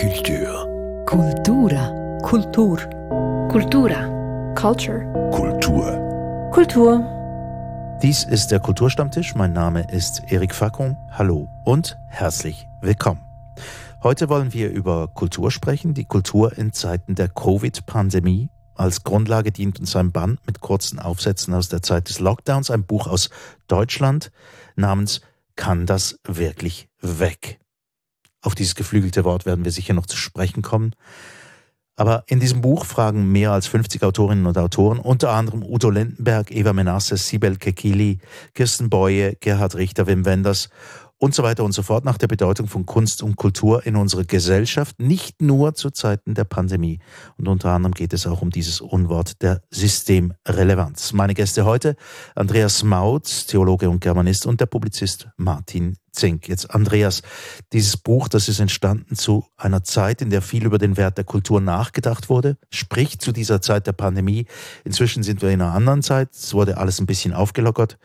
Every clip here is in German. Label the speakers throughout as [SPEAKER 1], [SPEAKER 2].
[SPEAKER 1] Kultur.
[SPEAKER 2] Kultura.
[SPEAKER 3] Kultur.
[SPEAKER 4] Kultura. Culture.
[SPEAKER 1] Kultur.
[SPEAKER 3] Kultur.
[SPEAKER 5] Dies ist der Kulturstammtisch. Mein Name ist Erik Fackung. Hallo und herzlich willkommen. Heute wollen wir über Kultur sprechen, die Kultur in Zeiten der Covid-Pandemie. Als Grundlage dient uns ein Band mit kurzen Aufsätzen aus der Zeit des Lockdowns, ein Buch aus Deutschland namens Kann das wirklich weg? Auf dieses geflügelte Wort werden wir sicher noch zu sprechen kommen. Aber in diesem Buch fragen mehr als 50 Autorinnen und Autoren, unter anderem Udo Lindenberg, Eva Menasses, Sibel Kekili, Kirsten Boye, Gerhard Richter, Wim Wenders und so weiter und so fort nach der Bedeutung von Kunst und Kultur in unserer Gesellschaft, nicht nur zu Zeiten der Pandemie. Und unter anderem geht es auch um dieses Unwort der Systemrelevanz. Meine Gäste heute, Andreas Mautz, Theologe und Germanist und der Publizist Martin Zink. Jetzt Andreas, dieses Buch, das ist entstanden zu einer Zeit, in der viel über den Wert der Kultur nachgedacht wurde, sprich zu dieser Zeit der Pandemie. Inzwischen sind wir in einer anderen Zeit, es wurde alles ein bisschen aufgelockert.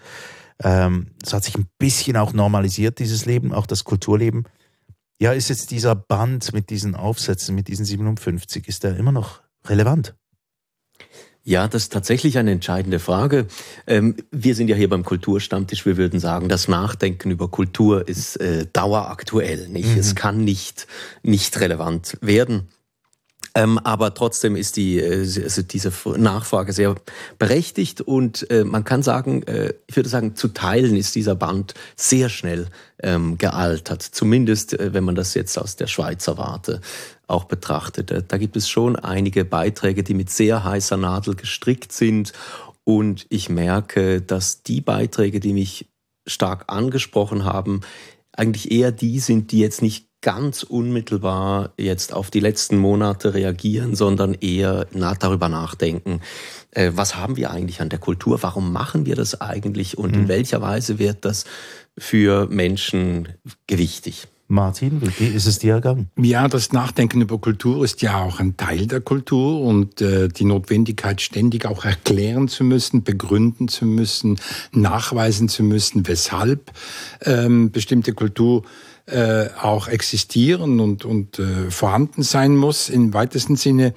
[SPEAKER 5] Ähm, es hat sich ein bisschen auch normalisiert, dieses Leben, auch das Kulturleben. Ja, ist jetzt dieser Band mit diesen Aufsätzen, mit diesen 57, ist der immer noch relevant?
[SPEAKER 6] Ja, das ist tatsächlich eine entscheidende Frage. Ähm, wir sind ja hier beim Kulturstammtisch. Wir würden sagen, das Nachdenken über Kultur ist äh, daueraktuell. Nicht? Mhm. Es kann nicht nicht relevant werden. Ähm, aber trotzdem ist die, äh, also diese Nachfrage sehr berechtigt und äh, man kann sagen, äh, ich würde sagen, zu Teilen ist dieser Band sehr schnell ähm, gealtert. Zumindest, äh, wenn man das jetzt aus der Schweizer Warte auch betrachtet. Äh, da gibt es schon einige Beiträge, die mit sehr heißer Nadel gestrickt sind und ich merke, dass die Beiträge, die mich stark angesprochen haben, eigentlich eher die sind, die jetzt nicht ganz unmittelbar jetzt auf die letzten Monate reagieren, sondern eher darüber nachdenken, äh, was haben wir eigentlich an der Kultur, warum machen wir das eigentlich und mhm. in welcher Weise wird das für Menschen gewichtig.
[SPEAKER 5] Martin, wie ist es dir ergangen?
[SPEAKER 7] Ja, das Nachdenken über Kultur ist ja auch ein Teil der Kultur und äh, die Notwendigkeit, ständig auch erklären zu müssen, begründen zu müssen, nachweisen zu müssen, weshalb ähm, bestimmte Kultur äh, auch existieren und, und äh, vorhanden sein muss im weitesten Sinne,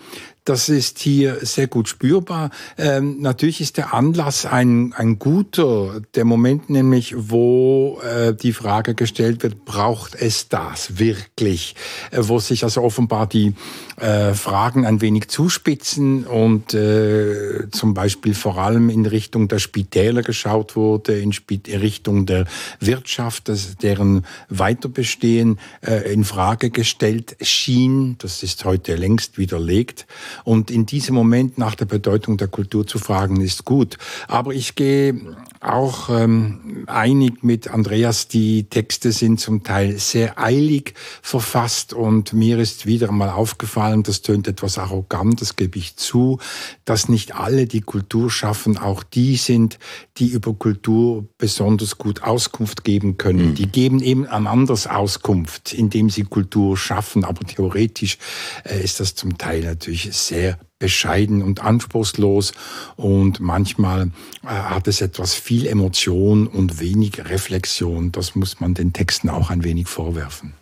[SPEAKER 7] das ist hier sehr gut spürbar. Ähm, natürlich ist der Anlass ein, ein guter, der Moment nämlich, wo äh, die Frage gestellt wird, braucht es das wirklich? Äh, wo sich also offenbar die äh, Fragen ein wenig zuspitzen und äh, zum Beispiel vor allem in Richtung der Spitäler geschaut wurde, in, in Richtung der Wirtschaft, das, deren Weiterbestehen äh, in Frage gestellt schien. Das ist heute längst widerlegt. Und in diesem Moment nach der Bedeutung der Kultur zu fragen, ist gut. Aber ich gehe auch ähm, einig mit Andreas, die Texte sind zum Teil sehr eilig verfasst und mir ist wieder mal aufgefallen, das tönt etwas arrogant, das gebe ich zu, dass nicht alle, die Kultur schaffen, auch die sind, die über Kultur besonders gut Auskunft geben können. Mhm. Die geben eben an anders Auskunft, indem sie Kultur schaffen, aber theoretisch äh, ist das zum Teil natürlich sehr bescheiden und anspruchslos und manchmal äh, hat es etwas viel Emotion und wenig Reflexion. Das muss man den Texten auch ein wenig vorwerfen.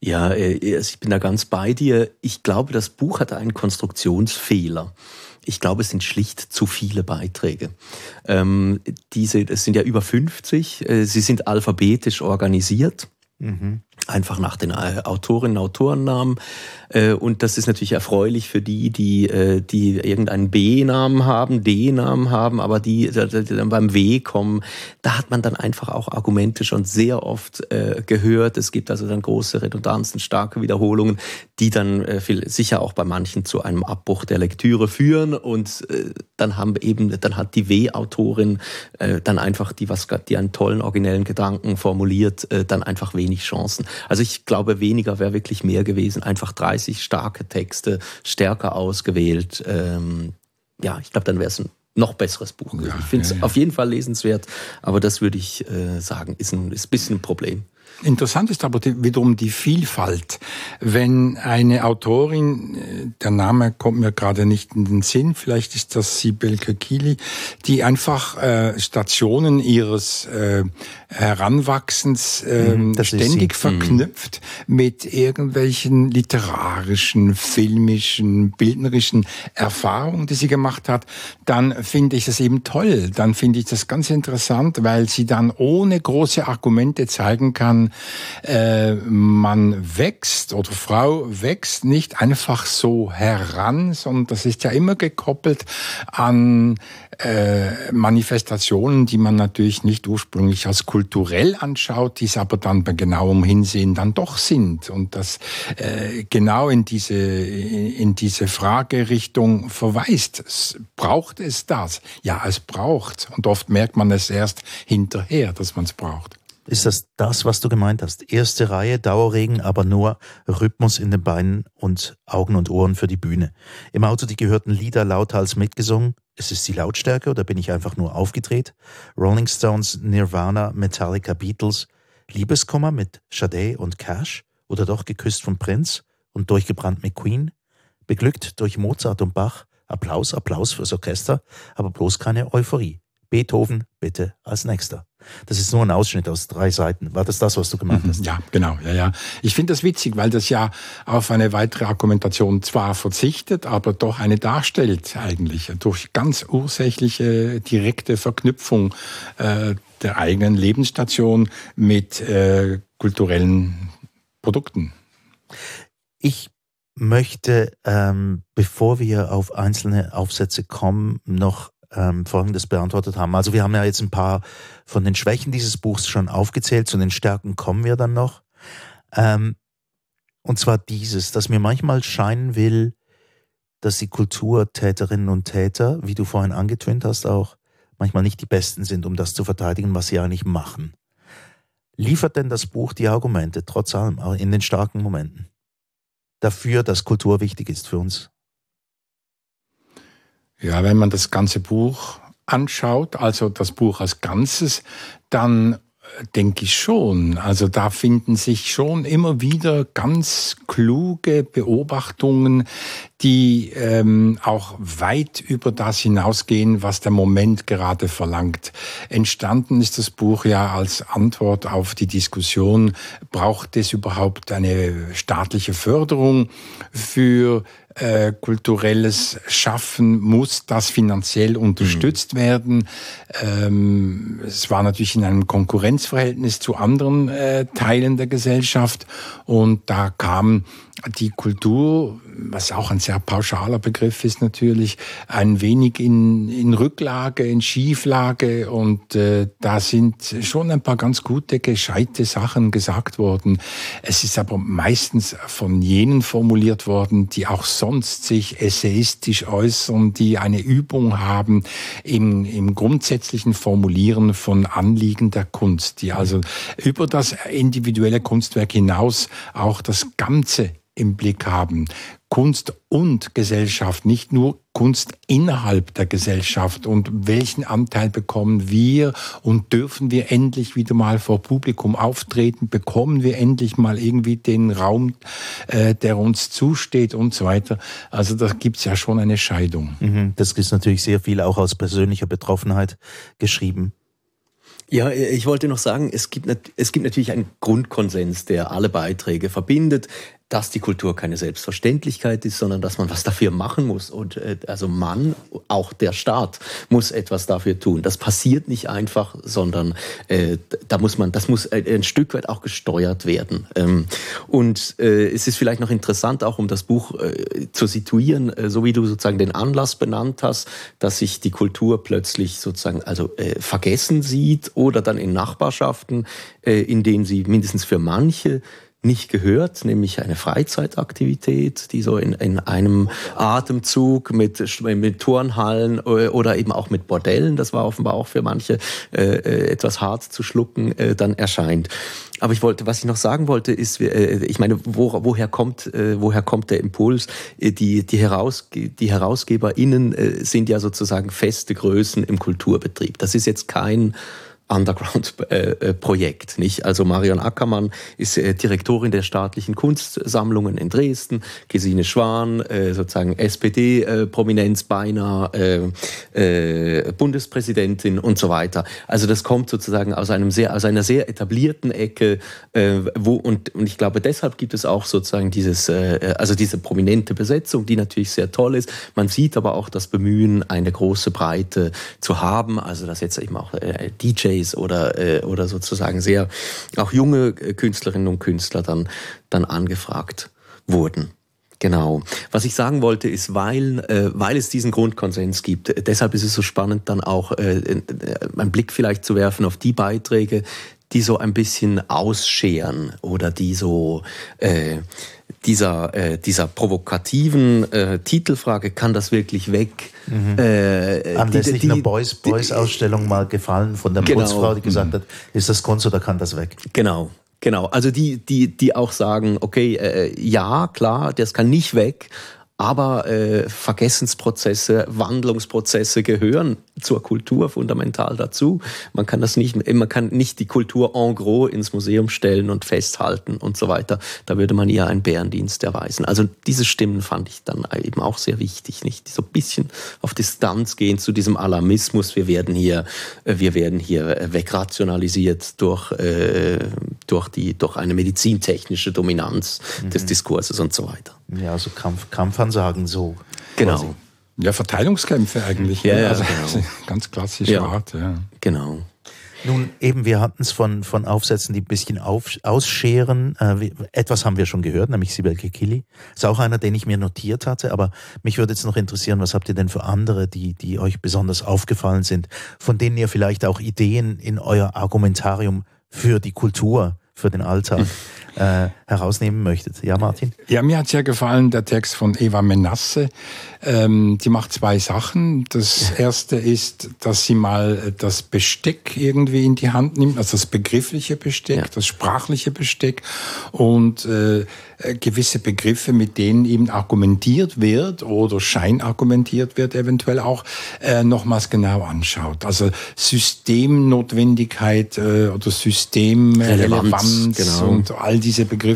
[SPEAKER 6] Ja, äh, also ich bin da ganz bei dir. Ich glaube, das Buch hat einen Konstruktionsfehler. Ich glaube, es sind schlicht zu viele Beiträge. Ähm, diese, es sind ja über 50. Äh, sie sind alphabetisch organisiert. Mhm. Einfach nach den äh, Autorinnen und Autorennamen. Äh, und das ist natürlich erfreulich für die, die, äh, die irgendeinen B-Namen haben, D-Namen haben, aber die, die dann beim W kommen. Da hat man dann einfach auch Argumente schon sehr oft gehört. Es gibt also dann große Redundanzen, starke Wiederholungen, die dann sicher auch bei manchen zu einem Abbruch der Lektüre führen. Und dann haben eben, dann hat die W-Autorin dann einfach die, was, die einen tollen, originellen Gedanken formuliert, dann einfach wenig Chancen. Also ich glaube, weniger wäre wirklich mehr gewesen. Einfach 30 starke Texte, stärker ausgewählt. Ähm, ja, ich glaube, dann wäre es ein noch besseres Buch. Ja, ich finde es ja, ja. auf jeden Fall lesenswert, aber das würde ich äh, sagen, ist ein, ist ein bisschen ein Problem.
[SPEAKER 7] Interessant ist aber wiederum die Vielfalt. Wenn eine Autorin, äh, der Name kommt mir gerade nicht in den Sinn, vielleicht ist das Sibel Kekili, die einfach äh, Stationen ihres äh, Heranwachsens äh, ständig mhm. verknüpft mhm. mit irgendwelchen literarischen, filmischen, bildnerischen Erfahrungen, die sie gemacht hat, dann finde ich das eben toll. Dann finde ich das ganz interessant, weil sie dann ohne große Argumente zeigen kann, äh, man wächst oder Frau wächst nicht einfach so heran, sondern das ist ja immer gekoppelt an äh, Manifestationen, die man natürlich nicht ursprünglich als kulturell anschaut, die es aber dann bei genauem Hinsehen dann doch sind und das äh, genau in diese in diese Fragerichtung verweist. Braucht es das? Ja, es braucht und oft merkt man es erst hinterher, dass man es braucht.
[SPEAKER 5] Ist das das, was du gemeint hast? Erste Reihe, Dauerregen, aber nur Rhythmus in den Beinen und Augen und Ohren für die Bühne. Im Auto die gehörten Lieder lauthals mitgesungen. Ist es die Lautstärke oder bin ich einfach nur aufgedreht? Rolling Stones, Nirvana, Metallica, Beatles, Liebeskummer mit Sade und Cash oder doch geküsst vom Prinz und durchgebrannt mit Queen? Beglückt durch Mozart und Bach? Applaus, Applaus fürs Orchester, aber bloß keine Euphorie. Beethoven bitte als nächster. Das ist nur ein Ausschnitt aus drei Seiten. War das das, was du gemeint mhm. hast?
[SPEAKER 7] Ja, genau. Ja, ja. Ich finde das witzig, weil das ja auf eine weitere Argumentation zwar verzichtet, aber doch eine darstellt eigentlich durch ganz ursächliche direkte Verknüpfung äh, der eigenen Lebensstation mit äh, kulturellen Produkten.
[SPEAKER 5] Ich möchte, ähm, bevor wir auf einzelne Aufsätze kommen, noch ähm, Folgendes beantwortet haben. Also wir haben ja jetzt ein paar von den Schwächen dieses Buchs schon aufgezählt, zu den Stärken kommen wir dann noch. Ähm, und zwar dieses, dass mir manchmal scheinen will, dass die Kulturtäterinnen und Täter, wie du vorhin angetönt hast, auch manchmal nicht die Besten sind, um das zu verteidigen, was sie eigentlich machen. Liefert denn das Buch die Argumente, trotz allem, in den starken Momenten, dafür, dass Kultur wichtig ist für uns
[SPEAKER 7] ja, wenn man das ganze Buch anschaut, also das Buch als Ganzes, dann denke ich schon. Also da finden sich schon immer wieder ganz kluge Beobachtungen, die ähm, auch weit über das hinausgehen, was der Moment gerade verlangt. Entstanden ist das Buch ja als Antwort auf die Diskussion, braucht es überhaupt eine staatliche Förderung für äh, kulturelles Schaffen muss das finanziell unterstützt mhm. werden. Ähm, es war natürlich in einem Konkurrenzverhältnis zu anderen äh, Teilen der Gesellschaft und da kam die Kultur, was auch ein sehr pauschaler Begriff ist natürlich, ein wenig in, in Rücklage, in Schieflage und äh, da sind schon ein paar ganz gute, gescheite Sachen gesagt worden. Es ist aber meistens von jenen formuliert worden, die auch sonst sich essayistisch äußern, die eine Übung haben im, im grundsätzlichen Formulieren von Anliegen der Kunst, die also über das individuelle Kunstwerk hinaus auch das Ganze im Blick haben. Kunst und Gesellschaft, nicht nur Kunst innerhalb der Gesellschaft und welchen Anteil bekommen wir und dürfen wir endlich wieder mal vor Publikum auftreten, bekommen wir endlich mal irgendwie den Raum, äh, der uns zusteht und so weiter. Also da gibt's ja schon eine Scheidung.
[SPEAKER 5] Mhm, das ist natürlich sehr viel auch aus persönlicher Betroffenheit geschrieben.
[SPEAKER 6] Ja, ich wollte noch sagen, es gibt, es gibt natürlich einen Grundkonsens, der alle Beiträge verbindet dass die Kultur keine Selbstverständlichkeit ist, sondern dass man was dafür machen muss. Und äh, also man, auch der Staat, muss etwas dafür tun. Das passiert nicht einfach, sondern äh, da muss man, das muss ein, ein Stück weit auch gesteuert werden. Ähm, und äh, es ist vielleicht noch interessant, auch um das Buch äh, zu situieren, äh, so wie du sozusagen den Anlass benannt hast, dass sich die Kultur plötzlich sozusagen also äh, vergessen sieht oder dann in Nachbarschaften, äh, in denen sie mindestens für manche nicht gehört, nämlich eine Freizeitaktivität, die so in, in einem Atemzug mit, mit Turnhallen äh, oder eben auch mit Bordellen, das war offenbar auch für manche äh, äh, etwas hart zu schlucken, äh, dann erscheint. Aber ich wollte, was ich noch sagen wollte, ist, äh, ich meine, wo, woher kommt, woher kommt der Impuls? Die, die, Heraus, die HerausgeberInnen sind ja sozusagen feste Größen im Kulturbetrieb. Das ist jetzt kein Underground-Projekt. nicht? Also Marion Ackermann ist äh, Direktorin der staatlichen Kunstsammlungen in Dresden, Gesine Schwan, äh, sozusagen SPD-Prominenz beinahe, äh, Bundespräsidentin und so weiter. Also das kommt sozusagen aus einem sehr, aus einer sehr etablierten Ecke, wo und, und ich glaube deshalb gibt es auch sozusagen dieses, also diese prominente Besetzung, die natürlich sehr toll ist. Man sieht aber auch das Bemühen, eine große Breite zu haben, also dass jetzt eben auch DJ DJs oder, äh, oder sozusagen sehr auch junge äh, Künstlerinnen und Künstler dann, dann angefragt wurden. Genau. Was ich sagen wollte, ist, weil, äh, weil es diesen Grundkonsens gibt, äh, deshalb ist es so spannend, dann auch äh, äh, einen Blick vielleicht zu werfen auf die Beiträge, die so ein bisschen ausscheren oder die so äh, dieser, äh, dieser provokativen äh, Titelfrage, kann das wirklich weg?
[SPEAKER 5] Mhm. Äh, Anlässlich die, die, einer Boys, Boys Ausstellung mal gefallen von der genau. Putzfrau, die gesagt mhm. hat, ist das Kunst oder kann das weg?
[SPEAKER 6] Genau. Genau, also die, die, die auch sagen, okay, äh, ja, klar, das kann nicht weg, aber äh, Vergessensprozesse, Wandlungsprozesse gehören zur Kultur fundamental dazu. Man kann das nicht, man kann nicht die Kultur en gros ins Museum stellen und festhalten und so weiter. Da würde man ihr einen Bärendienst erweisen. Also diese Stimmen fand ich dann eben auch sehr wichtig, nicht so ein bisschen auf Distanz gehen zu diesem Alarmismus. Wir werden hier, äh, wir werden hier wegrationalisiert durch äh, durch die durch eine medizintechnische Dominanz mhm. des Diskurses und so weiter.
[SPEAKER 5] Ja, so Kampf, Kampfansagen so.
[SPEAKER 6] Genau. Quasi.
[SPEAKER 7] Ja, Verteilungskämpfe eigentlich.
[SPEAKER 6] Ja,
[SPEAKER 7] ne?
[SPEAKER 6] ja
[SPEAKER 7] also
[SPEAKER 6] genau.
[SPEAKER 7] ganz klassische
[SPEAKER 6] ja.
[SPEAKER 7] Art. Ja.
[SPEAKER 6] Genau.
[SPEAKER 5] Nun, eben, wir hatten es von, von Aufsätzen, die ein bisschen auf, ausscheren. Äh, etwas haben wir schon gehört, nämlich Sibel Kekili. Ist auch einer, den ich mir notiert hatte, aber mich würde jetzt noch interessieren, was habt ihr denn für andere, die, die euch besonders aufgefallen sind, von denen ihr vielleicht auch Ideen in euer Argumentarium für die Kultur für den Alltag äh, herausnehmen möchtet. Ja, Martin?
[SPEAKER 7] Ja, mir hat sehr gefallen der Text von Eva Menasse. Ähm, die macht zwei Sachen. Das erste ist, dass sie mal das Besteck irgendwie in die Hand nimmt, also das begriffliche Besteck, ja. das sprachliche Besteck und äh, gewisse Begriffe, mit denen eben argumentiert wird oder scheinargumentiert wird, eventuell auch äh, nochmals genau anschaut. Also Systemnotwendigkeit äh, oder Systemrelevanz genau. und all diese Begriffe,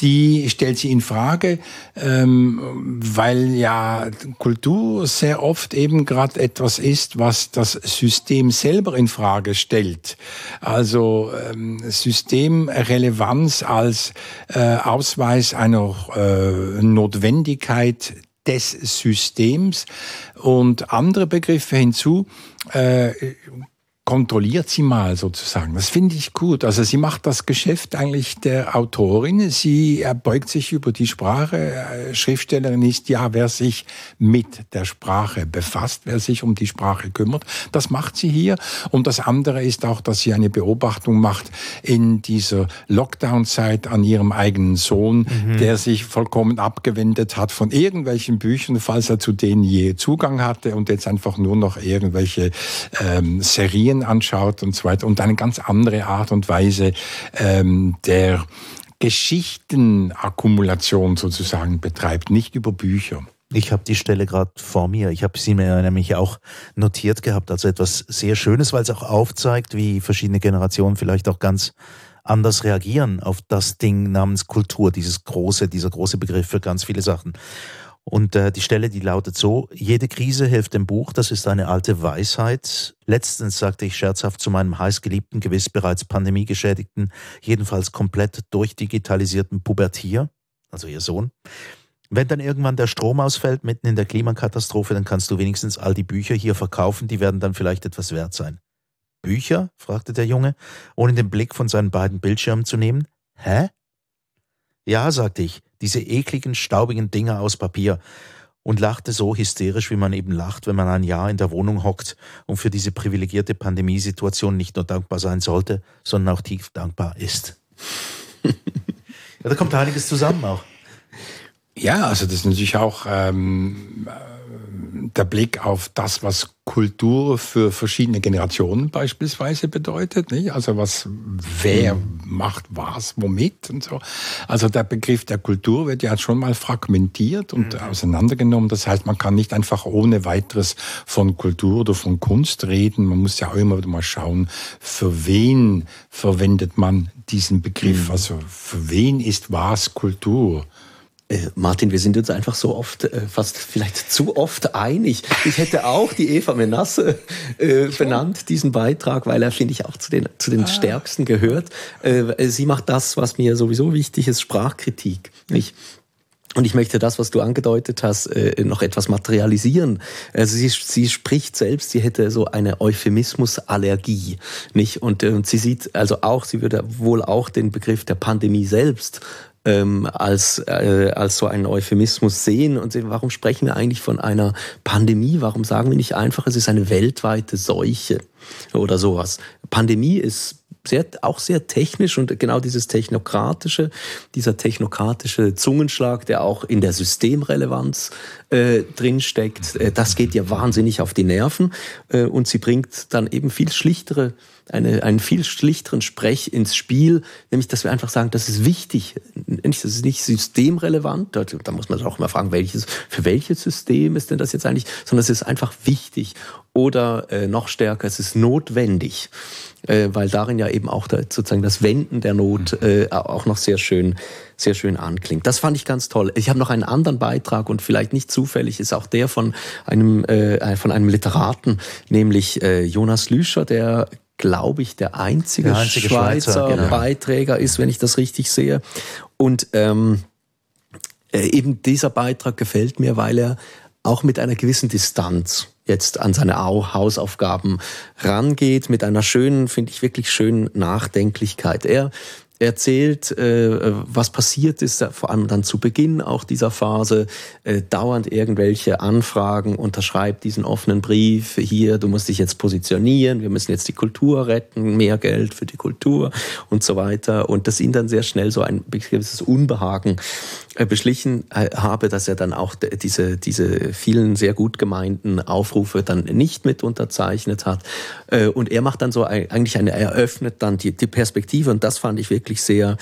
[SPEAKER 7] die stellt sie in Frage, ähm, weil ja Kultur sehr oft eben gerade etwas ist, was das System selber in Frage stellt. Also ähm, Systemrelevanz als äh, Ausweis einer äh, Notwendigkeit des Systems und andere Begriffe hinzu. Äh, kontrolliert sie mal sozusagen. Das finde ich gut. Also sie macht das Geschäft eigentlich der Autorin. Sie erbeugt sich über die Sprache. Äh, Schriftstellerin ist ja, wer sich mit der Sprache befasst, wer sich um die Sprache kümmert. Das macht sie hier. Und das andere ist auch, dass sie eine Beobachtung macht in dieser Lockdown-Zeit an ihrem eigenen Sohn, mhm. der sich vollkommen abgewendet hat von irgendwelchen Büchern, falls er zu denen je Zugang hatte und jetzt einfach nur noch irgendwelche ähm, Serien Medien anschaut und so weiter und eine ganz andere Art und Weise ähm, der Geschichtenakkumulation sozusagen betreibt, nicht über Bücher.
[SPEAKER 5] Ich habe die Stelle gerade vor mir. Ich habe sie mir nämlich auch notiert gehabt. Also etwas sehr Schönes, weil es auch aufzeigt, wie verschiedene Generationen vielleicht auch ganz anders reagieren auf das Ding namens Kultur, dieses große, dieser große Begriff für ganz viele Sachen. Und äh, die Stelle, die lautet so, jede Krise hilft dem Buch, das ist eine alte Weisheit. Letztens sagte ich scherzhaft zu meinem heißgeliebten, gewiss bereits pandemiegeschädigten, jedenfalls komplett durchdigitalisierten Pubertier, also ihr Sohn, wenn dann irgendwann der Strom ausfällt mitten in der Klimakatastrophe, dann kannst du wenigstens all die Bücher hier verkaufen, die werden dann vielleicht etwas wert sein. Bücher? fragte der Junge, ohne den Blick von seinen beiden Bildschirmen zu nehmen. Hä? Ja, sagte ich, diese ekligen, staubigen Dinger aus Papier und lachte so hysterisch, wie man eben lacht, wenn man ein Jahr in der Wohnung hockt und für diese privilegierte Pandemiesituation nicht nur dankbar sein sollte, sondern auch tief dankbar ist. ja, da kommt einiges zusammen auch.
[SPEAKER 7] Ja, also das ist natürlich auch ähm, der Blick auf das, was Kultur für verschiedene Generationen beispielsweise bedeutet. Nicht? Also was, wer macht was, womit und so. Also der Begriff der Kultur wird ja schon mal fragmentiert und mhm. auseinandergenommen. Das heißt, man kann nicht einfach ohne weiteres von Kultur oder von Kunst reden. Man muss ja auch immer wieder mal schauen, für wen verwendet man diesen Begriff. Mhm. Also für wen ist was Kultur?
[SPEAKER 6] Äh, Martin, wir sind uns einfach so oft, äh, fast vielleicht zu oft einig. Ich hätte auch die Eva Menasse äh, benannt, diesen Beitrag, weil er, finde ich, auch zu den, zu den ah. stärksten gehört. Äh, sie macht das, was mir sowieso wichtig ist, Sprachkritik. Nicht? Und ich möchte das, was du angedeutet hast, äh, noch etwas materialisieren. Also sie, sie spricht selbst, sie hätte so eine Euphemismusallergie, nicht? Und, und sie sieht also auch, sie würde wohl auch den Begriff der Pandemie selbst ähm, als, äh, als so einen Euphemismus sehen und sehen, warum sprechen wir eigentlich von einer Pandemie? Warum sagen wir nicht einfach, es ist eine weltweite Seuche oder sowas? Pandemie ist sehr, auch sehr technisch und genau dieses technokratische, dieser technokratische Zungenschlag, der auch in der Systemrelevanz äh, drinsteckt, äh, das geht ihr wahnsinnig auf die Nerven äh, und sie bringt dann eben viel schlichtere eine, einen viel schlichteren Sprech ins Spiel, nämlich dass wir einfach sagen, das ist wichtig, das ist nicht systemrelevant, da, muss man auch mal fragen, welches, für welches System ist denn das jetzt eigentlich, sondern es ist einfach wichtig. Oder äh, noch stärker, es ist notwendig, äh, weil darin ja eben auch da, sozusagen das Wenden der Not äh, auch noch sehr schön sehr schön anklingt. Das fand ich ganz toll. Ich habe noch einen anderen Beitrag und vielleicht nicht zufällig ist auch der von einem äh, von einem Literaten, nämlich äh, Jonas Lüscher, der glaube ich, der einzige, der einzige Schweizer, Schweizer genau. Beiträger ist, wenn ich das richtig sehe. Und ähm, äh, eben dieser Beitrag gefällt mir, weil er auch mit einer gewissen Distanz jetzt an seine Hausaufgaben rangeht, mit einer schönen, finde ich wirklich schönen Nachdenklichkeit. Er erzählt, äh, was passiert ist, vor allem dann zu Beginn auch dieser Phase, äh, dauernd irgendwelche Anfragen, unterschreibt diesen offenen Brief, hier, du musst dich jetzt positionieren, wir müssen jetzt die Kultur retten, mehr Geld für die Kultur und so weiter. Und das ihn dann sehr schnell so ein gewisses Unbehagen äh, beschlichen äh, habe, dass er dann auch diese, diese vielen sehr gut gemeinten Aufrufe dann nicht mit unterzeichnet hat. Äh, und er macht dann so eigentlich eine, er eröffnet dann die, die Perspektive und das fand ich wirklich wirklich sehr,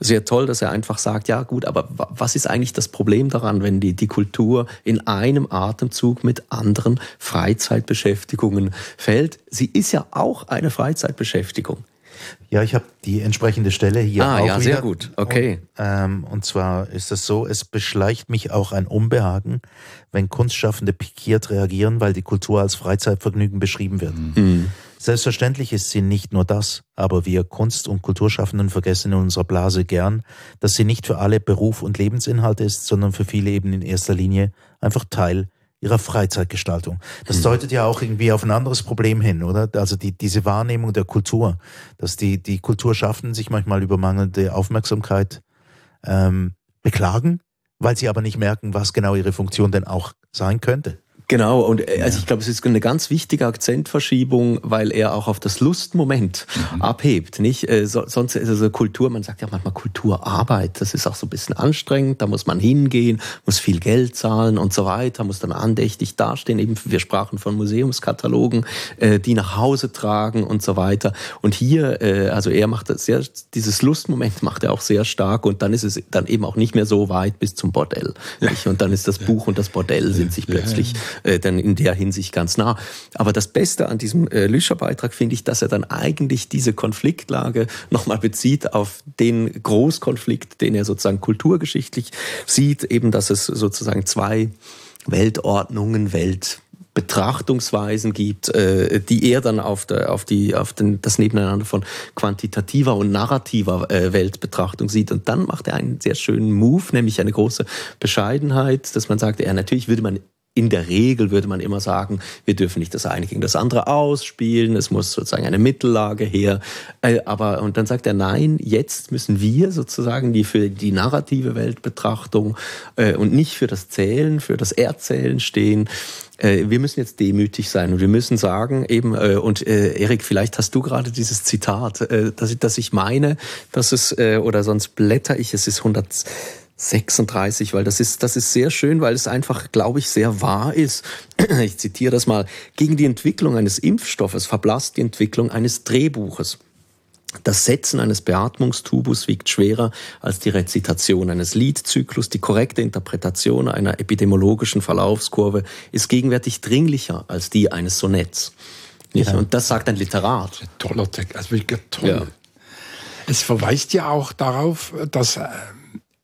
[SPEAKER 6] sehr toll, dass er einfach sagt, ja gut, aber was ist eigentlich das Problem daran, wenn die, die Kultur in einem Atemzug mit anderen Freizeitbeschäftigungen fällt? Sie ist ja auch eine Freizeitbeschäftigung.
[SPEAKER 5] Ja, ich habe die entsprechende Stelle hier
[SPEAKER 6] ah,
[SPEAKER 5] auch
[SPEAKER 6] ja,
[SPEAKER 5] wieder.
[SPEAKER 6] sehr gut. Okay.
[SPEAKER 5] Und, ähm, und zwar ist es so, es beschleicht mich auch ein Unbehagen, wenn Kunstschaffende pikiert reagieren, weil die Kultur als Freizeitvergnügen beschrieben wird. Mhm. Selbstverständlich ist sie nicht nur das, aber wir Kunst- und Kulturschaffenden vergessen in unserer Blase gern, dass sie nicht für alle Beruf und Lebensinhalt ist, sondern für viele eben in erster Linie einfach Teil ihrer Freizeitgestaltung. Das mhm. deutet ja auch irgendwie auf ein anderes Problem hin, oder? Also die, diese Wahrnehmung der Kultur, dass die, die Kulturschaffenden sich manchmal über mangelnde Aufmerksamkeit ähm, beklagen, weil sie aber nicht merken, was genau ihre Funktion denn auch sein könnte.
[SPEAKER 6] Genau, und äh, also ich glaube, es ist eine ganz wichtige Akzentverschiebung, weil er auch auf das Lustmoment mhm. abhebt. Nicht? Äh, so, sonst ist also Kultur, man sagt ja manchmal Kulturarbeit, das ist auch so ein bisschen anstrengend, da muss man hingehen, muss viel Geld zahlen und so weiter, muss dann andächtig dastehen. Eben, wir sprachen von Museumskatalogen, äh, die nach Hause tragen und so weiter. Und hier, äh, also er macht das sehr, dieses Lustmoment macht er auch sehr stark und dann ist es dann eben auch nicht mehr so weit bis zum Bordell. Ja. Und dann ist das Buch und das Bordell sind sich plötzlich äh, dann in der Hinsicht ganz nah. Aber das Beste an diesem äh, Lüscher-Beitrag finde ich, dass er dann eigentlich diese Konfliktlage nochmal bezieht auf den Großkonflikt, den er sozusagen kulturgeschichtlich sieht, eben dass es sozusagen zwei Weltordnungen, Welt Betrachtungsweisen gibt, äh, die er dann auf, der, auf, die, auf den, das Nebeneinander von quantitativer und narrativer äh, Weltbetrachtung sieht. Und dann macht er einen sehr schönen Move, nämlich eine große Bescheidenheit, dass man sagt, ja, natürlich würde man in der Regel würde man immer sagen, wir dürfen nicht das eine gegen das andere ausspielen, es muss sozusagen eine Mittellage her. Äh, aber, und dann sagt er, nein, jetzt müssen wir sozusagen die für die narrative Weltbetrachtung äh, und nicht für das Zählen, für das Erzählen stehen. Äh, wir müssen jetzt demütig sein und wir müssen sagen, eben, und Erik, vielleicht hast du gerade dieses Zitat, dass ich, meine, dass es, oder sonst blätter ich, es ist 100, 36, weil das ist, das ist sehr schön, weil es einfach, glaube ich, sehr wahr ist. Ich zitiere das mal. Gegen die Entwicklung eines Impfstoffes verblasst die Entwicklung eines Drehbuches. Das Setzen eines Beatmungstubus wiegt schwerer als die Rezitation eines Liedzyklus. Die korrekte Interpretation einer epidemiologischen Verlaufskurve ist gegenwärtig dringlicher als die eines Sonetts. Ja. Und das sagt ein Literat.
[SPEAKER 7] Toller Text, also wirklich toll. Ja. Es verweist ja auch darauf, dass äh,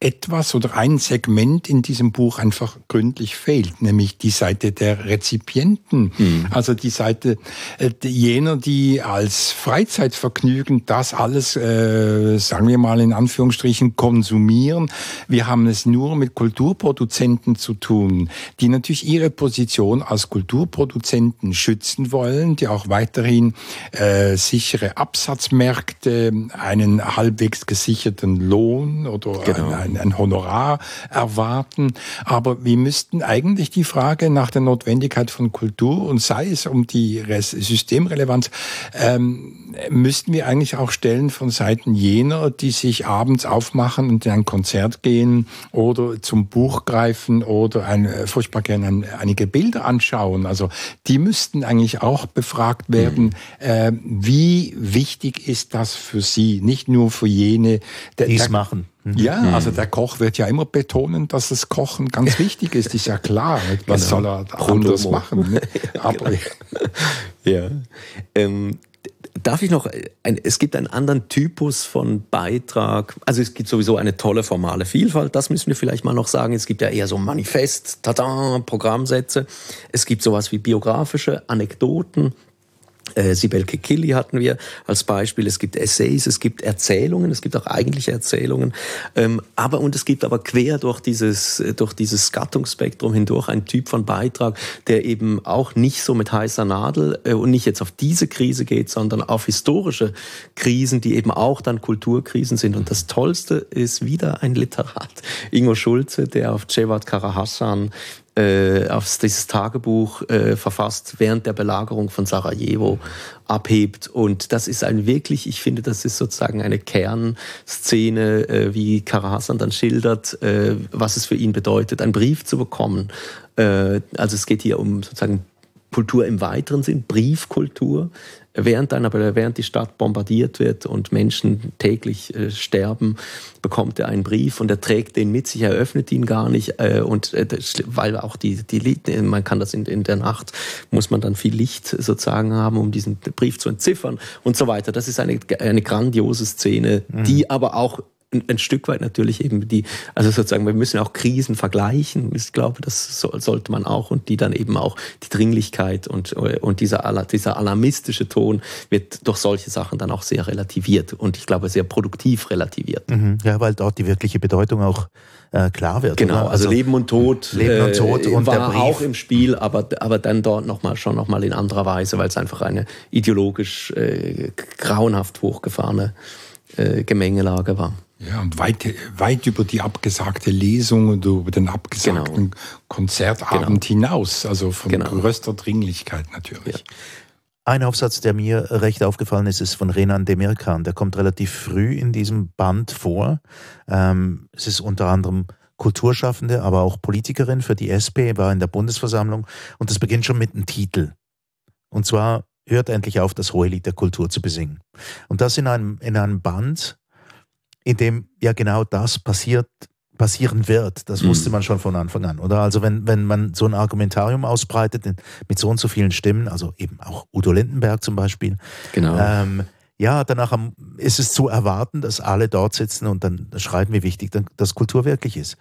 [SPEAKER 7] etwas oder ein Segment in diesem Buch einfach gründlich fehlt, nämlich die Seite der Rezipienten. Mhm. Also die Seite äh, jener, die als Freizeitvergnügen das alles, äh, sagen wir mal in Anführungsstrichen, konsumieren. Wir haben es nur mit Kulturproduzenten zu tun, die natürlich ihre Position als Kulturproduzenten schützen wollen, die auch weiterhin äh, sichere Absatzmärkte, einen halbwegs gesicherten Lohn oder genau. ein, ein, ein Honorar erwarten. Aber wir müssten eigentlich die Frage nach der Notwendigkeit von Kultur und sei es um die Systemrelevanz, ähm, müssten wir eigentlich auch stellen von Seiten jener, die sich abends aufmachen und in ein Konzert gehen oder zum Buch greifen oder ein, äh, furchtbar gerne einige Bilder anschauen. Also die müssten eigentlich auch befragt werden, mhm. äh, wie wichtig ist das für sie, nicht nur für jene,
[SPEAKER 5] die es machen.
[SPEAKER 7] Mhm. Ja, mhm. also der Koch wird ja immer betonen, dass das Kochen ganz wichtig ist. Ist ja klar. Was genau. soll er anders machen? Ne?
[SPEAKER 6] Aber ja. Ähm, Darf ich noch, ein, es gibt einen anderen Typus von Beitrag. Also es gibt sowieso eine tolle formale Vielfalt, das müssen wir vielleicht mal noch sagen. Es gibt ja eher so Manifest, Tada, Programmsätze. Es gibt sowas wie biografische Anekdoten, äh, Sibel Kekilli hatten wir als Beispiel. Es gibt Essays, es gibt Erzählungen, es gibt auch eigentliche Erzählungen. Ähm, aber, und es gibt aber quer durch dieses, durch dieses Gattungsspektrum hindurch einen Typ von Beitrag, der eben auch nicht so mit heißer Nadel äh, und nicht jetzt auf diese Krise geht, sondern auf historische Krisen, die eben auch dann Kulturkrisen sind. Und das Tollste ist wieder ein Literat, Ingo Schulze, der auf Cevat Karahassan äh, auf dieses Tagebuch äh, verfasst während der Belagerung von Sarajevo abhebt. Und das ist ein wirklich, ich finde, das ist sozusagen eine Kernszene, äh, wie Karahassan dann schildert, äh, was es für ihn bedeutet, einen Brief zu bekommen. Äh, also es geht hier um sozusagen Kultur im weiteren Sinn, Briefkultur, während dann aber während die Stadt bombardiert wird und Menschen täglich äh, sterben, bekommt er einen Brief und er trägt den mit sich, er öffnet ihn gar nicht äh, und äh, weil auch die die man kann das in, in der Nacht muss man dann viel Licht sozusagen haben, um diesen Brief zu entziffern und so weiter. Das ist eine eine grandiose Szene, mhm. die aber auch ein, ein, Stück weit natürlich eben die, also sozusagen, wir müssen auch Krisen vergleichen. Ich glaube, das so, sollte man auch und die dann eben auch die Dringlichkeit und, und dieser, dieser alarmistische Ton wird durch solche Sachen dann auch sehr relativiert und ich glaube sehr produktiv relativiert.
[SPEAKER 5] Mhm. Ja, weil dort die wirkliche Bedeutung auch äh, klar wird.
[SPEAKER 6] Genau, also, also, Leben und Tod,
[SPEAKER 5] Leben und Tod äh, und
[SPEAKER 6] war auch im Spiel, aber, aber dann dort nochmal schon nochmal in anderer Weise, weil es einfach eine ideologisch äh, grauenhaft hochgefahrene äh, Gemengelage war.
[SPEAKER 7] Ja, und weit, weit über die abgesagte Lesung und über den abgesagten genau. Konzertabend genau. hinaus. Also von genau. größter Dringlichkeit natürlich. Ja.
[SPEAKER 5] Ein Aufsatz, der mir recht aufgefallen ist, ist von Renan Demirkan. Der kommt relativ früh in diesem Band vor. Ähm, es ist unter anderem Kulturschaffende, aber auch Politikerin für die SP, war in der Bundesversammlung. Und das beginnt schon mit einem Titel. Und zwar hört endlich auf, das hohe Lied der Kultur zu besingen. Und das in einem, in einem Band, in dem ja genau das passiert, passieren wird. Das wusste mhm. man schon von Anfang an, oder? Also wenn, wenn man so ein Argumentarium ausbreitet mit so und so vielen Stimmen, also eben auch Udo Lindenberg zum Beispiel,
[SPEAKER 6] genau.
[SPEAKER 5] Ähm, ja, danach ist es zu erwarten, dass alle dort sitzen und dann schreiben, wie wichtig das Kultur wirklich ist.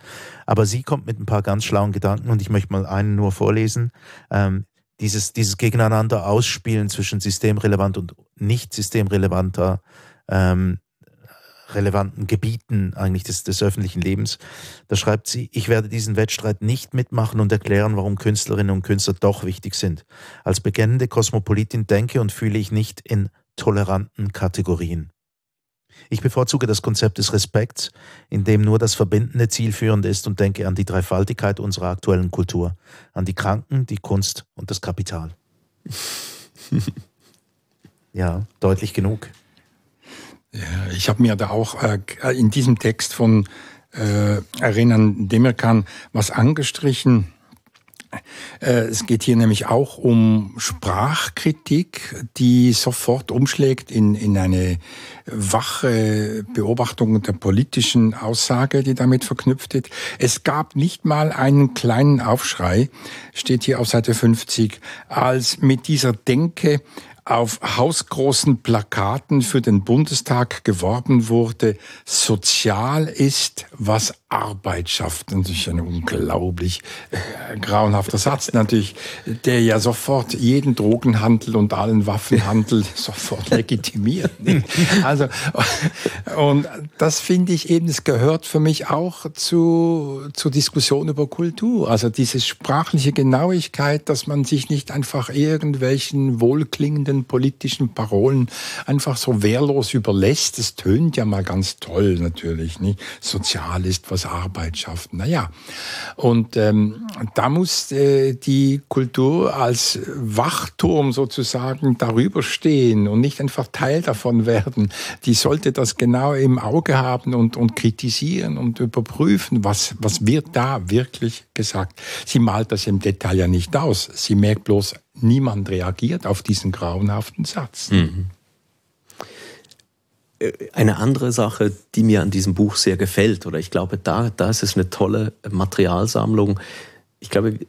[SPEAKER 5] Aber sie kommt mit ein paar ganz schlauen Gedanken und ich möchte mal einen nur vorlesen. Ähm, dieses, dieses Gegeneinander ausspielen zwischen systemrelevant und nicht systemrelevanter ähm, relevanten Gebieten eigentlich des, des öffentlichen Lebens. Da schreibt sie, ich werde diesen Wettstreit nicht mitmachen und erklären, warum Künstlerinnen und Künstler doch wichtig sind. Als bekennende Kosmopolitin denke und fühle ich nicht in toleranten Kategorien. Ich bevorzuge das Konzept des Respekts, in dem nur das verbindende zielführend ist und denke an die Dreifaltigkeit unserer aktuellen Kultur, an die Kranken, die Kunst und das Kapital. ja, deutlich genug.
[SPEAKER 7] Ja, ich habe mir da auch äh, in diesem Text von äh, erinnern. Demirkan was angestrichen. Äh, es geht hier nämlich auch um Sprachkritik, die sofort umschlägt in, in eine wache Beobachtung der politischen Aussage, die damit verknüpft ist. Es gab nicht mal einen kleinen Aufschrei, steht hier auf Seite 50, als mit dieser Denke auf hausgroßen Plakaten für den Bundestag geworben wurde, sozial ist, was Arbeit schafft. Natürlich ein unglaublich äh, grauenhafter Satz natürlich, der ja sofort jeden Drogenhandel und allen Waffenhandel sofort legitimiert. also, und das finde ich eben, es gehört für mich auch zu, zur Diskussion über Kultur. Also diese sprachliche Genauigkeit, dass man sich nicht einfach irgendwelchen wohlklingenden politischen Parolen einfach so wehrlos überlässt. Das tönt ja mal ganz toll natürlich, nicht? Sozial ist, was Arbeit schafft. Naja, und ähm, da muss äh, die Kultur als Wachturm sozusagen darüber stehen und nicht einfach Teil davon werden. Die sollte das genau im Auge haben und, und kritisieren und überprüfen, was, was wird da wirklich gesagt. Sie malt das im Detail ja nicht aus. Sie merkt bloß, niemand reagiert auf diesen grauenhaften Satz. Mhm.
[SPEAKER 6] Eine andere Sache, die mir an diesem Buch sehr gefällt, oder ich glaube, da, da ist es eine tolle Materialsammlung. Ich glaube,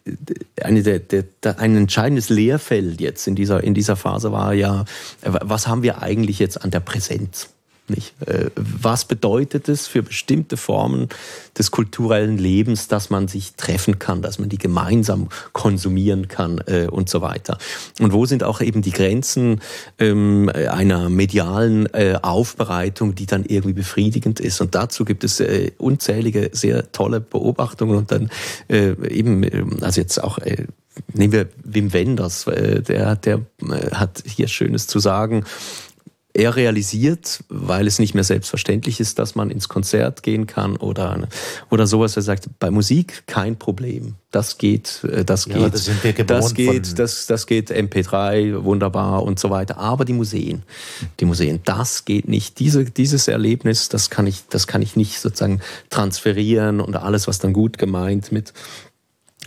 [SPEAKER 6] eine der, der, ein entscheidendes Lehrfeld jetzt in dieser, in dieser Phase war ja, was haben wir eigentlich jetzt an der Präsenz? Nicht? Äh, was bedeutet es für bestimmte Formen des kulturellen Lebens, dass man sich treffen kann, dass man die gemeinsam konsumieren kann äh, und so weiter? Und wo sind auch eben die Grenzen ähm, einer medialen äh, Aufbereitung, die dann irgendwie befriedigend ist? Und dazu gibt es äh, unzählige, sehr tolle Beobachtungen und dann eben, äh, also jetzt auch nehmen wir Wim Wenders, der, der hat hier Schönes zu sagen er realisiert, weil es nicht mehr selbstverständlich ist, dass man ins Konzert gehen kann oder, oder sowas. Er sagt, bei Musik kein Problem. Das geht, äh, das geht, ja, das, das geht, das, das geht MP3 wunderbar und so weiter. Aber die Museen, die Museen, das geht nicht. Diese, dieses Erlebnis, das kann ich, das kann ich nicht sozusagen transferieren und alles, was dann gut gemeint mit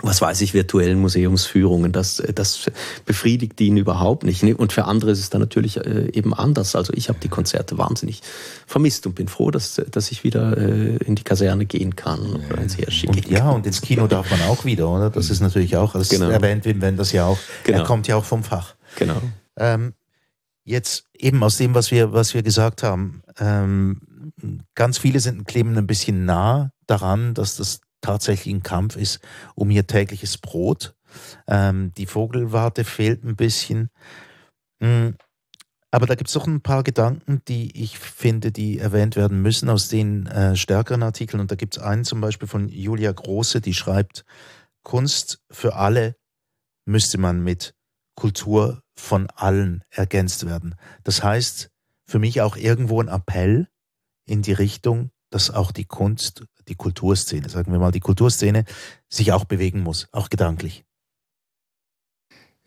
[SPEAKER 6] was weiß ich, virtuellen Museumsführungen. Das, das befriedigt ihn überhaupt nicht. Und für andere ist es dann natürlich äh, eben anders. Also ich habe die Konzerte wahnsinnig vermisst und bin froh, dass, dass ich wieder äh, in die Kaserne gehen kann
[SPEAKER 5] oder ins Herrschi und, Ja, und ins Kino darf man auch wieder, oder? Das ist natürlich auch, das genau. erwähnt Wim das ja auch. Genau. Er kommt ja auch vom Fach.
[SPEAKER 6] Genau. Ähm,
[SPEAKER 5] jetzt eben aus dem, was wir, was wir gesagt haben, ähm, ganz viele sind kleben ein bisschen nah daran, dass das tatsächlich ein Kampf ist um ihr tägliches Brot. Ähm, die Vogelwarte fehlt ein bisschen. Mhm. Aber da gibt es doch ein paar Gedanken, die ich finde, die erwähnt werden müssen aus den äh, stärkeren Artikeln. Und da gibt es einen zum Beispiel von Julia Große, die schreibt, Kunst für alle müsste man mit Kultur von allen ergänzt werden. Das heißt, für mich auch irgendwo ein Appell in die Richtung, dass auch die Kunst die Kulturszene, sagen wir mal, die Kulturszene sich auch bewegen muss, auch gedanklich.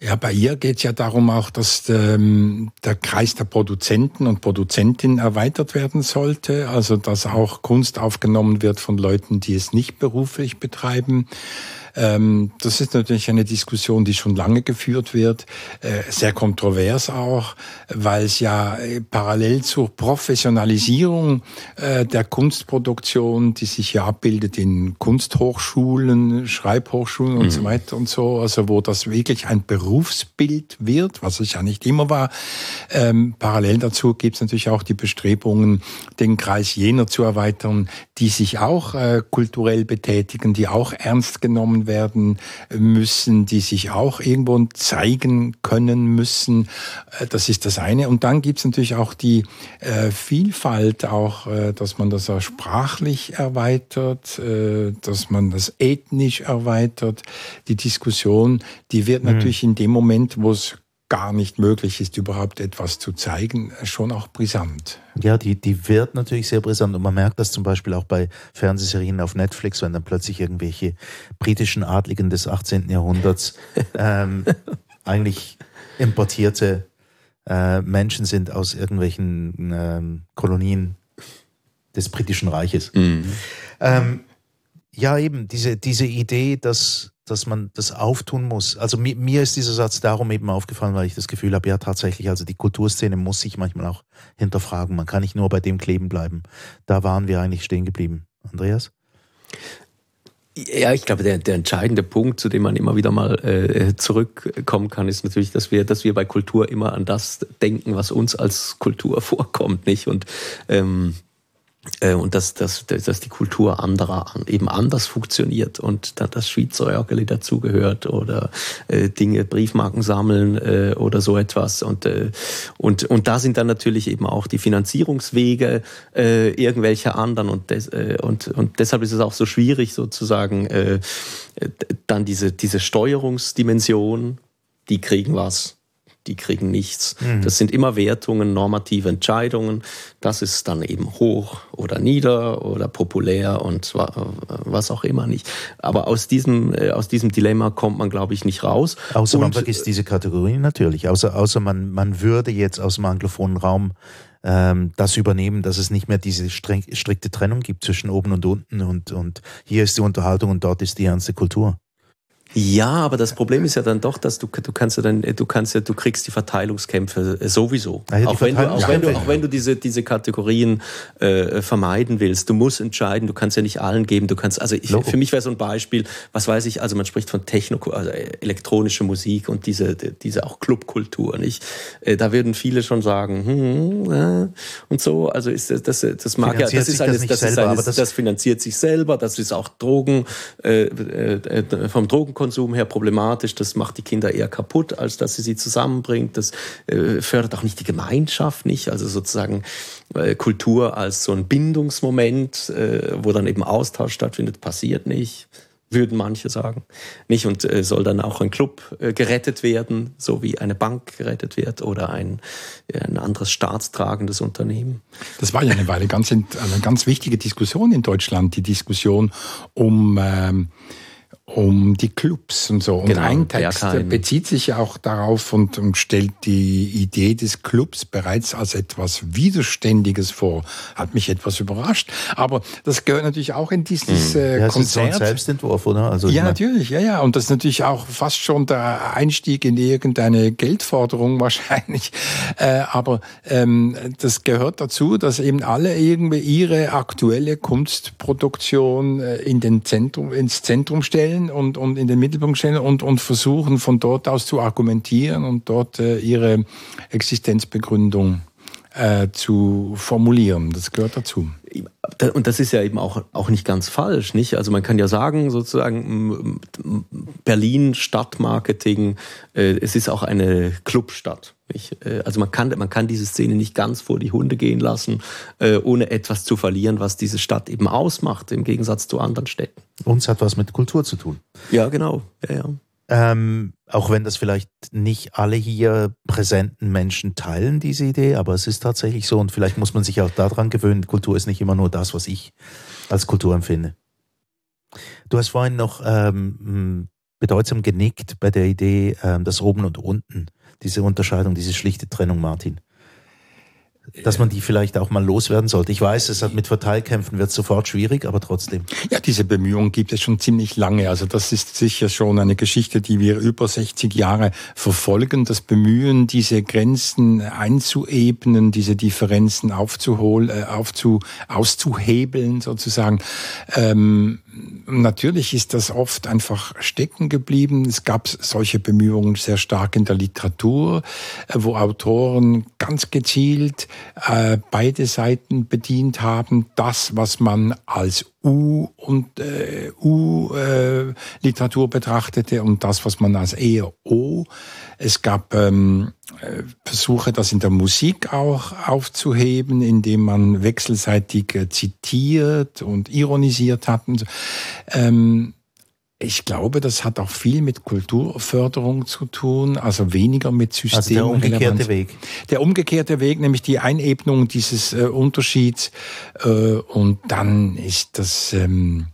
[SPEAKER 7] Ja, bei ihr geht es ja darum auch, dass ähm, der Kreis der Produzenten und Produzentinnen erweitert werden sollte, also dass auch Kunst aufgenommen wird von Leuten, die es nicht beruflich betreiben. Ähm, das ist natürlich eine Diskussion, die schon lange geführt wird, äh, sehr kontrovers auch, weil es ja äh, parallel zur Professionalisierung äh, der Kunstproduktion, die sich ja abbildet in Kunsthochschulen, Schreibhochschulen und mhm. so weiter und so, also wo das wirklich ein Berufsbild wird, was es ja nicht immer war. Ähm, parallel dazu gibt es natürlich auch die Bestrebungen, den Kreis jener zu erweitern, die sich auch äh, kulturell betätigen, die auch ernst genommen werden müssen, die sich auch irgendwo zeigen können müssen. Äh, das ist das eine. Und dann gibt es natürlich auch die äh, Vielfalt, auch, äh, dass man das auch sprachlich erweitert, äh, dass man das ethnisch erweitert. Die Diskussion, die wird mhm. natürlich in dem Moment, wo es gar nicht möglich ist, überhaupt etwas zu zeigen, schon auch brisant.
[SPEAKER 5] Ja, die, die wird natürlich sehr brisant und man merkt das zum Beispiel auch bei Fernsehserien auf Netflix, wenn dann plötzlich irgendwelche britischen Adligen des 18. Jahrhunderts ähm, eigentlich importierte äh, Menschen sind aus irgendwelchen ähm, Kolonien des britischen Reiches. Mhm. Ähm, ja, eben, diese, diese Idee, dass, dass man das auftun muss. Also mir, mir ist dieser Satz darum eben aufgefallen, weil ich das Gefühl habe, ja tatsächlich, also die Kulturszene muss sich manchmal auch hinterfragen. Man kann nicht nur bei dem kleben bleiben. Da waren wir eigentlich stehen geblieben. Andreas?
[SPEAKER 6] Ja, ich glaube, der, der entscheidende Punkt, zu dem man immer wieder mal äh, zurückkommen kann, ist natürlich, dass wir, dass wir bei Kultur immer an das denken, was uns als Kultur vorkommt, nicht? Und ähm, äh, und dass, dass, dass die Kultur anderer eben anders funktioniert und da das Schweizerjörgeli dazugehört oder äh, Dinge, Briefmarken sammeln äh, oder so etwas. Und, äh, und, und da sind dann natürlich eben auch die Finanzierungswege äh, irgendwelche anderen und, des, äh, und, und deshalb ist es auch so schwierig sozusagen äh, dann diese, diese Steuerungsdimension, die kriegen was die kriegen nichts. Mhm. Das sind immer Wertungen, normative Entscheidungen. Das ist dann eben hoch oder nieder oder populär und was auch immer nicht. Aber aus diesem, äh, aus diesem Dilemma kommt man, glaube ich, nicht raus.
[SPEAKER 5] Außer und, man vergisst diese Kategorien natürlich. Außer, außer man, man würde jetzt aus dem anglophonen Raum ähm, das übernehmen, dass es nicht mehr diese streng, strikte Trennung gibt zwischen oben und unten und, und hier ist die Unterhaltung und dort ist die ernste Kultur.
[SPEAKER 6] Ja, aber das Problem ist ja dann doch, dass du, du kannst ja dann, du kannst ja, du kriegst die Verteilungskämpfe sowieso. Ja, auch, wenn du, auch, wenn du, auch wenn du diese, diese Kategorien äh, vermeiden willst, du musst entscheiden, du kannst ja nicht allen geben, du kannst, also ich, für mich wäre so ein Beispiel, was weiß ich, also man spricht von Techno, also elektronische Musik und diese, diese auch Clubkultur, nicht? Äh, da würden viele schon sagen, hm, äh, und so, also ist das, das, das mag ja, das ist eine, das, das, selber, ist eine, das, das finanziert sich selber, das ist auch Drogen, äh, äh, vom Drogenkonsum Konsum her problematisch. Das macht die Kinder eher kaputt, als dass sie sie zusammenbringt. Das äh, fördert auch nicht die Gemeinschaft, nicht? Also sozusagen äh, Kultur als so ein Bindungsmoment, äh, wo dann eben Austausch stattfindet, passiert nicht würden manche sagen. Nicht und äh, soll dann auch ein Club äh, gerettet werden, so wie eine Bank gerettet wird oder ein, ein anderes staatstragendes Unternehmen.
[SPEAKER 7] Das war ja eine Weile ganz, eine ganz wichtige Diskussion in Deutschland, die Diskussion um ähm, um die Clubs und so. Und genau, ein Text bezieht sich ja auch darauf und, und, stellt die Idee des Clubs bereits als etwas Widerständiges vor. Hat mich etwas überrascht. Aber das gehört natürlich auch in dieses äh, ja, Konzert.
[SPEAKER 5] Ist ein Selbstentwurf, oder?
[SPEAKER 7] Also ja, natürlich, ja, ja. Und das ist natürlich auch fast schon der Einstieg in irgendeine Geldforderung wahrscheinlich. Äh, aber ähm, das gehört dazu, dass eben alle irgendwie ihre aktuelle Kunstproduktion äh, in den Zentrum, ins Zentrum stellen stellen und, und in den Mittelpunkt stellen und, und versuchen von dort aus zu argumentieren und dort äh, ihre Existenzbegründung äh, zu formulieren. Das gehört dazu.
[SPEAKER 6] Und das ist ja eben auch, auch nicht ganz falsch, nicht? Also man kann ja sagen, sozusagen, Berlin Stadtmarketing, äh, es ist auch eine Clubstadt. Nicht? Äh, also man kann, man kann diese Szene nicht ganz vor die Hunde gehen lassen, äh, ohne etwas zu verlieren, was diese Stadt eben ausmacht, im Gegensatz zu anderen Städten.
[SPEAKER 5] Uns hat was mit Kultur zu tun.
[SPEAKER 6] Ja, genau. Ja, ja.
[SPEAKER 5] Ähm, auch wenn das vielleicht nicht alle hier präsenten Menschen teilen, diese Idee, aber es ist tatsächlich so und vielleicht muss man sich auch daran gewöhnen, Kultur ist nicht immer nur das, was ich als Kultur empfinde. Du hast vorhin noch ähm, bedeutsam genickt bei der Idee, ähm, das Oben und Unten, diese Unterscheidung, diese schlichte Trennung, Martin dass man die vielleicht auch mal loswerden sollte. Ich weiß, es hat mit Verteilkämpfen wird sofort schwierig, aber trotzdem.
[SPEAKER 7] Ja, diese Bemühungen gibt es schon ziemlich lange. Also das ist sicher schon eine Geschichte, die wir über 60 Jahre verfolgen. Das Bemühen, diese Grenzen einzuebnen, diese Differenzen aufzuholen, äh, aufzu, auszuhebeln sozusagen. Ähm, natürlich ist das oft einfach stecken geblieben. Es gab solche Bemühungen sehr stark in der Literatur, äh, wo Autoren ganz gezielt äh, beide Seiten bedient haben. Das, was man als U- und äh, U-Literatur äh, betrachtete und das, was man als eher O. Es gab ähm, äh, Versuche, das in der Musik auch aufzuheben, indem man wechselseitig äh, zitiert und ironisiert hat. Ähm, ich glaube, das hat auch viel mit Kulturförderung zu tun, also weniger mit System. Also
[SPEAKER 5] der umgekehrte Weg.
[SPEAKER 7] Der umgekehrte Weg, nämlich die Einebnung dieses äh, Unterschieds. Äh, und dann ist das, ähm,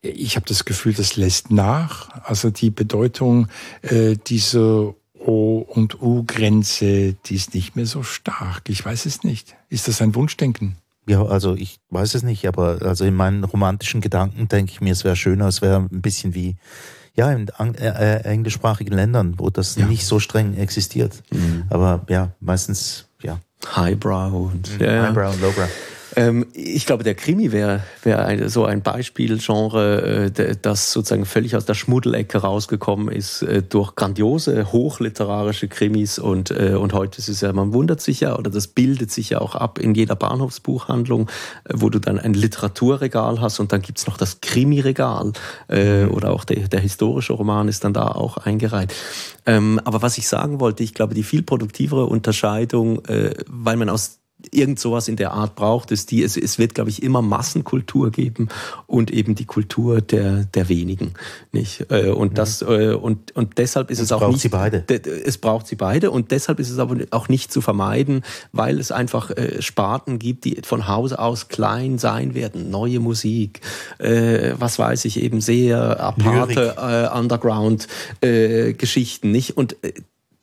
[SPEAKER 7] ich habe das Gefühl, das lässt nach. Also die Bedeutung äh, dieser O- und U-Grenze, die ist nicht mehr so stark. Ich weiß es nicht. Ist das ein Wunschdenken?
[SPEAKER 5] Ja, also ich weiß es nicht, aber also in meinen romantischen Gedanken denke ich mir, es wäre schöner, es wäre ein bisschen wie ja, in äh, äh, englischsprachigen Ländern, wo das ja. nicht so streng existiert. Mhm. Aber ja, meistens, ja.
[SPEAKER 6] Highbrow und
[SPEAKER 5] mhm. ja. Highbrow und Lowbrow.
[SPEAKER 6] Ähm, ich glaube, der Krimi wäre wär so ein Beispielgenre, äh, das sozusagen völlig aus der Schmuddelecke rausgekommen ist äh, durch grandiose, hochliterarische Krimis. Und, äh, und heute ist es ja, man wundert sich ja, oder das bildet sich ja auch ab in jeder Bahnhofsbuchhandlung, wo du dann ein Literaturregal hast und dann gibt's noch das Krimiregal äh, oder auch der, der historische Roman ist dann da auch eingereiht. Ähm, aber was ich sagen wollte, ich glaube, die viel produktivere Unterscheidung, weil man aus irgend sowas in der Art braucht es die. Es, es wird, glaube ich, immer Massenkultur geben und eben die Kultur der, der wenigen. Nicht? Äh, und, das, äh, und, und deshalb ist es,
[SPEAKER 5] es
[SPEAKER 6] auch
[SPEAKER 5] nicht. Sie beide.
[SPEAKER 6] Es braucht sie beide und deshalb ist es aber auch nicht zu vermeiden, weil es einfach äh, Sparten gibt, die von Hause aus klein sein werden. Neue Musik, was weiß ich, eben sehr aparte Underground-Geschichten. nicht? Und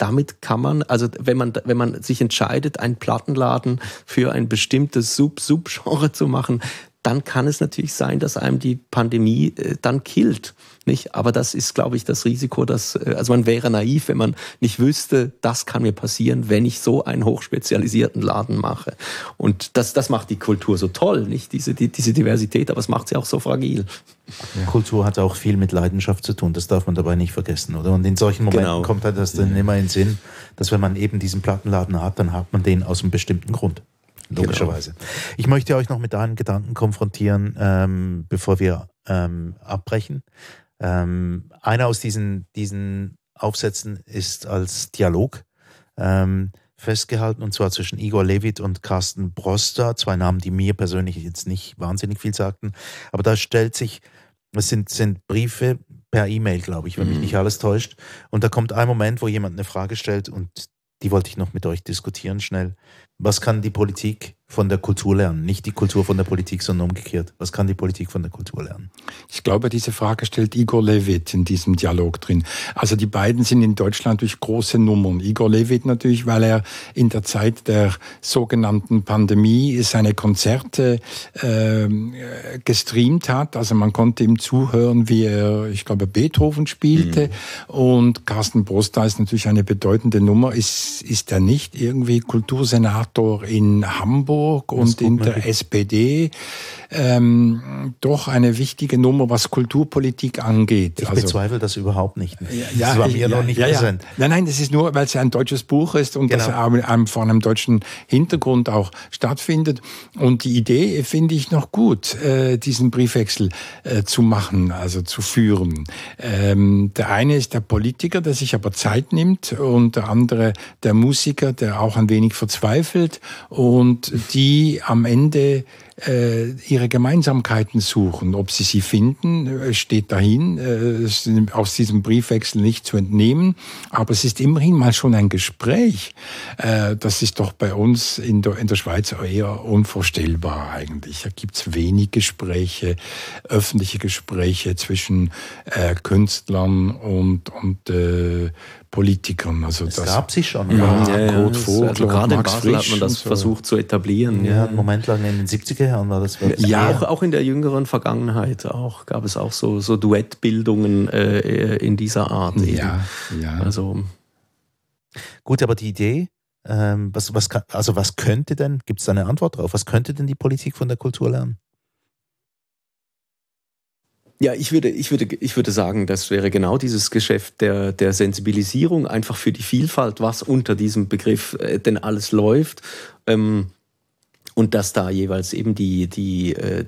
[SPEAKER 6] damit kann man, also wenn man, wenn man sich entscheidet, einen Plattenladen für ein bestimmtes Sub-Sub-Genre zu machen, dann kann es natürlich sein, dass einem die Pandemie äh, dann killt. Nicht? Aber das ist, glaube ich, das Risiko, dass, äh, also man wäre naiv, wenn man nicht wüsste, das kann mir passieren, wenn ich so einen hochspezialisierten Laden mache. Und das, das macht die Kultur so toll, nicht? Diese, die, diese Diversität, aber es macht sie auch so fragil.
[SPEAKER 5] Kultur hat auch viel mit Leidenschaft zu tun, das darf man dabei nicht vergessen, oder? Und in solchen Momenten genau. kommt halt das dann immer in den Sinn, dass wenn man eben diesen Plattenladen hat, dann hat man den aus einem bestimmten Grund logischerweise. Genau. Ich möchte euch noch mit einem Gedanken konfrontieren, ähm, bevor wir ähm, abbrechen. Ähm, einer aus diesen, diesen Aufsätzen ist als Dialog ähm, festgehalten, und zwar zwischen Igor Levit und Carsten Broster, zwei Namen, die mir persönlich jetzt nicht wahnsinnig viel sagten. Aber da stellt sich, es sind, sind Briefe per E-Mail, glaube ich, wenn mich mhm. nicht alles täuscht. Und da kommt ein Moment, wo jemand eine Frage stellt und die wollte ich noch mit euch diskutieren schnell. Was kann die Politik von der Kultur lernen? Nicht die Kultur von der Politik, sondern umgekehrt. Was kann die Politik von der Kultur lernen?
[SPEAKER 7] Ich glaube, diese Frage stellt Igor Levit in diesem Dialog drin. Also die beiden sind in Deutschland durch große Nummern. Igor Levit natürlich, weil er in der Zeit der sogenannten Pandemie seine Konzerte äh, gestreamt hat. Also man konnte ihm zuhören, wie er, ich glaube, Beethoven spielte. Mhm. Und Carsten Brosta ist natürlich eine bedeutende Nummer. Ist, ist er nicht irgendwie Kultursenator? Senator in Hamburg und in der SPD ähm, doch eine wichtige Nummer, was Kulturpolitik angeht.
[SPEAKER 5] Ich also, bezweifle das überhaupt nicht. Ja, das war mir ja, noch nicht
[SPEAKER 7] ja, präsent. Nein, nein, das ist nur, weil es ein deutsches Buch ist und genau. das auch von einem deutschen Hintergrund auch stattfindet. Und die Idee finde ich noch gut, äh, diesen Briefwechsel äh, zu machen, also zu führen. Ähm, der eine ist der Politiker, der sich aber Zeit nimmt und der andere der Musiker, der auch ein wenig verzweifelt und die am Ende äh, ihre Gemeinsamkeiten suchen. Ob sie sie finden, äh, steht dahin, äh, ist aus diesem Briefwechsel nicht zu entnehmen. Aber es ist immerhin mal schon ein Gespräch. Das ist doch bei uns in der, Schweiz eher unvorstellbar eigentlich. Da gibt's wenig Gespräche, öffentliche Gespräche zwischen Künstlern und, und Politikern. Also
[SPEAKER 5] es das gab sich schon.
[SPEAKER 6] Ja, ja, ja, Kurt Vogel, also gerade in Basel hat man das so. versucht zu etablieren.
[SPEAKER 5] Ja, einen Moment lang in den 70er Jahren war das.
[SPEAKER 6] Ja, auch, auch in der jüngeren Vergangenheit auch gab es auch so, so Duettbildungen äh, in dieser Art.
[SPEAKER 7] Ja, eben. ja.
[SPEAKER 5] Also gut, aber die Idee, ähm, was, was also was könnte denn, gibt es da eine Antwort drauf? Was könnte denn die Politik von der Kultur lernen?
[SPEAKER 6] Ja, ich würde, ich würde, ich würde sagen, das wäre genau dieses Geschäft der, der Sensibilisierung einfach für die Vielfalt, was unter diesem Begriff äh, denn alles läuft. Ähm, und dass da jeweils eben die, die, äh,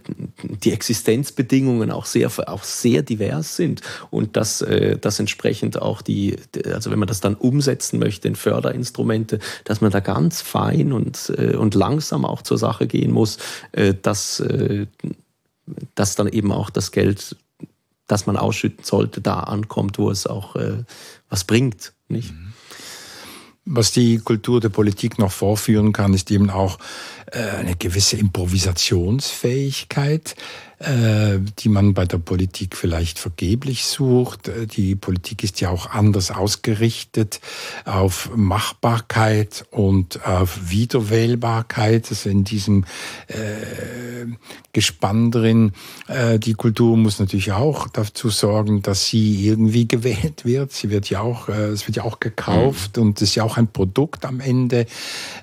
[SPEAKER 6] die Existenzbedingungen auch sehr, auch sehr divers sind und dass, äh, dass entsprechend auch die, also wenn man das dann umsetzen möchte in Förderinstrumente, dass man da ganz fein und, äh, und langsam auch zur Sache gehen muss, dass, dass dann eben auch das Geld das man ausschütten sollte, da ankommt, wo es auch äh, was bringt. Nicht? Mhm.
[SPEAKER 7] Was die Kultur der Politik noch vorführen kann, ist eben auch äh, eine gewisse Improvisationsfähigkeit. Äh, die man bei der Politik vielleicht vergeblich sucht. Äh, die Politik ist ja auch anders ausgerichtet auf Machbarkeit und auf Wiederwählbarkeit. Also in diesem äh, Gespann drin. Äh, die Kultur muss natürlich auch dazu sorgen, dass sie irgendwie gewählt wird. Sie wird ja auch, äh, es wird ja auch gekauft mhm. und es ist ja auch ein Produkt am Ende.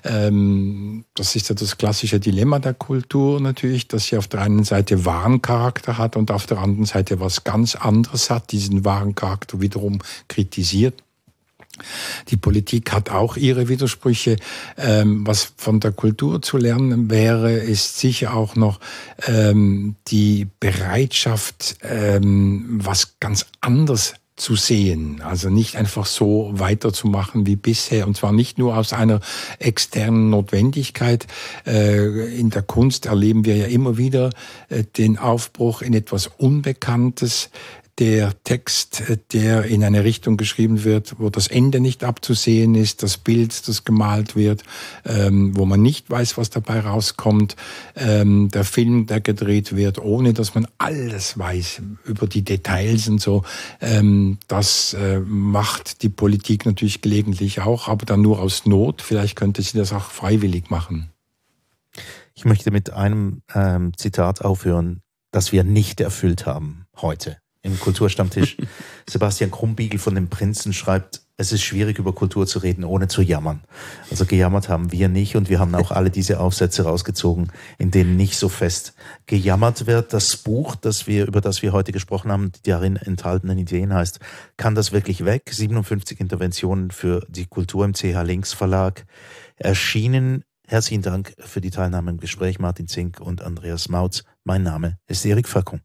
[SPEAKER 7] Ähm, das ist ja das klassische Dilemma der Kultur natürlich, dass sie auf der einen Seite wahren Charakter hat und auf der anderen Seite was ganz anderes hat, diesen wahren Charakter wiederum kritisiert. Die Politik hat auch ihre Widersprüche. Ähm, was von der Kultur zu lernen wäre, ist sicher auch noch ähm, die Bereitschaft, ähm, was ganz anders zu sehen. Also nicht einfach so weiterzumachen wie bisher. Und zwar nicht nur aus einer externen Notwendigkeit. Äh, in der Kunst erleben wir ja immer wieder äh, den Aufbruch in etwas Unbekanntes der Text, äh, der in eine Richtung geschrieben wird, wo das Ende nicht abzusehen ist, das Bild, das gemalt wird, ähm, wo man nicht weiß, was dabei rauskommt, ähm, der Film, der gedreht wird, ohne dass man alles weiß über die Details und so. Ähm, das äh, macht die Politik natürlich gelegentlich auch, aber dann nur aus Not. Vielleicht könnte sie das auch freiwillig machen.
[SPEAKER 5] Ich möchte mit einem ähm, Zitat aufhören, das wir nicht erfüllt haben heute im Kulturstammtisch. Sebastian Krumbiegel von den Prinzen schreibt, es ist schwierig über Kultur zu reden, ohne zu jammern. Also gejammert haben wir nicht und wir haben auch alle diese Aufsätze rausgezogen, in denen nicht so fest gejammert wird. Das Buch, das wir, über das wir heute gesprochen haben, die darin enthaltenen Ideen heißt, kann das wirklich weg? 57 Interventionen für die Kultur im CH Links Verlag erschienen. Herzlichen Dank für die Teilnahme im Gespräch, Martin Zink und Andreas Mautz. Mein Name ist Erik Fackung.